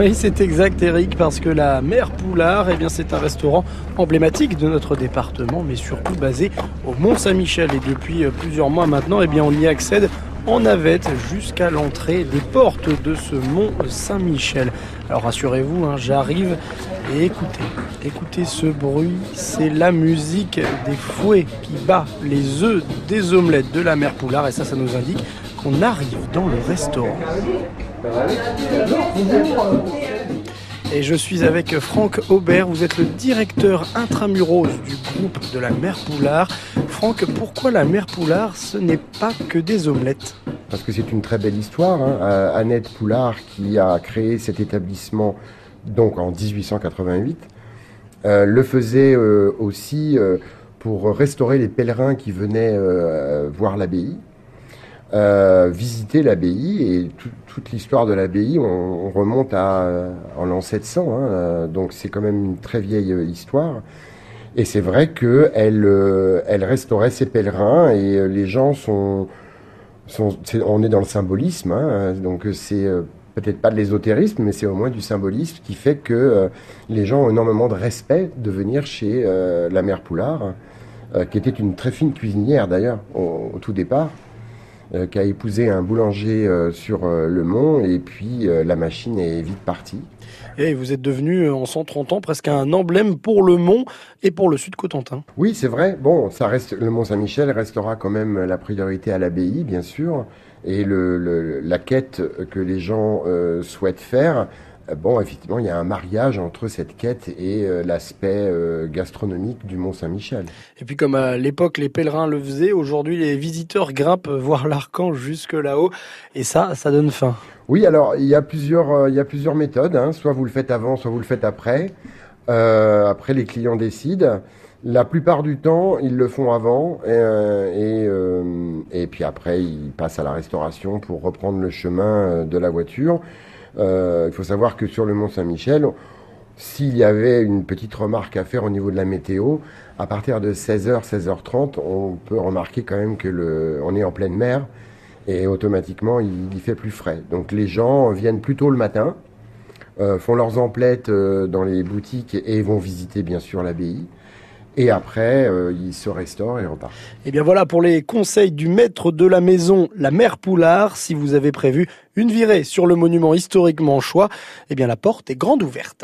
Oui, c'est exact, Eric, parce que la Mère Poulard, eh c'est un restaurant emblématique de notre département, mais surtout basé au Mont-Saint-Michel. Et depuis euh, plusieurs mois maintenant, eh bien, on y accède en navette jusqu'à l'entrée des portes de ce Mont Saint-Michel. Alors rassurez-vous, hein, j'arrive et écoutez, écoutez ce bruit, c'est la musique des fouets qui bat les œufs des omelettes de la Mère Poulard, et ça, ça nous indique qu'on arrive dans le restaurant. Et je suis avec Franck Aubert, vous êtes le directeur intramuros du groupe de la Mère Poulard. Franck, pourquoi la Mère Poulard, ce n'est pas que des omelettes? Parce que c'est une très belle histoire. Hein. Euh, Annette Poulard qui a créé cet établissement donc en 1888 euh, le faisait euh, aussi pour restaurer les pèlerins qui venaient voir l'abbaye. Euh, visiter l'abbaye et tout- toute l'histoire de l'abbaye, on, on remonte à euh, en l'an 700, hein, euh, donc c'est quand même une très vieille histoire. Et c'est vrai que elle, restaurait ses pèlerins et les gens sont, on est dans le symbolisme, hein, donc c'est peut-être pas de l'ésotérisme, mais c'est au moins du symbolisme qui fait que les gens ont énormément de respect de venir chez la mère Poulard, qui était une très fine cuisinière d'ailleurs au tout départ euh, qui a épousé un boulanger euh, sur euh, le mont et puis la machine est vite partie. Et vous êtes devenu, en 130 ans, presque un emblème pour le Mont et pour le Sud Cotentin. Oui, c'est vrai. Bon, ça reste le Mont Saint-Michel restera quand même la priorité à l'abbaye, bien sûr, et le, le- la quête que les gens souhaitent faire. Euh, Bon, effectivement, il y a un mariage entre cette quête et euh, l'aspect euh, gastronomique du Mont Saint-Michel. Et puis comme à l'époque les pèlerins le faisaient, aujourd'hui les visiteurs grimpent voir l'archange jusque là-haut. Et ça, ça donne faim. Oui, alors il y a plusieurs, euh, il y a plusieurs méthodes. hein. Soit vous le faites avant, soit vous le faites après. Après, les clients décident. La plupart du temps, ils le font avant et, et puis après, ils passent à la restauration pour reprendre le chemin de la voiture. Euh, il faut savoir que sur le Mont Saint-Michel, s'il y avait une petite remarque à faire au niveau de la météo, à partir de 16h, 16h30, on peut remarquer quand même que le, on est en pleine mer et automatiquement il, fait plus frais. Donc les gens viennent plus tôt le matin, euh, font leurs emplettes euh, dans les boutiques et vont visiter bien sûr l'abbaye. Et après, euh, ils se restaurent et repartent. Et bien voilà pour les conseils du maître de la maison, la mère Poulard. Si vous avez prévu une virée sur le monument historiquement choix, eh bien la porte est grande ouverte.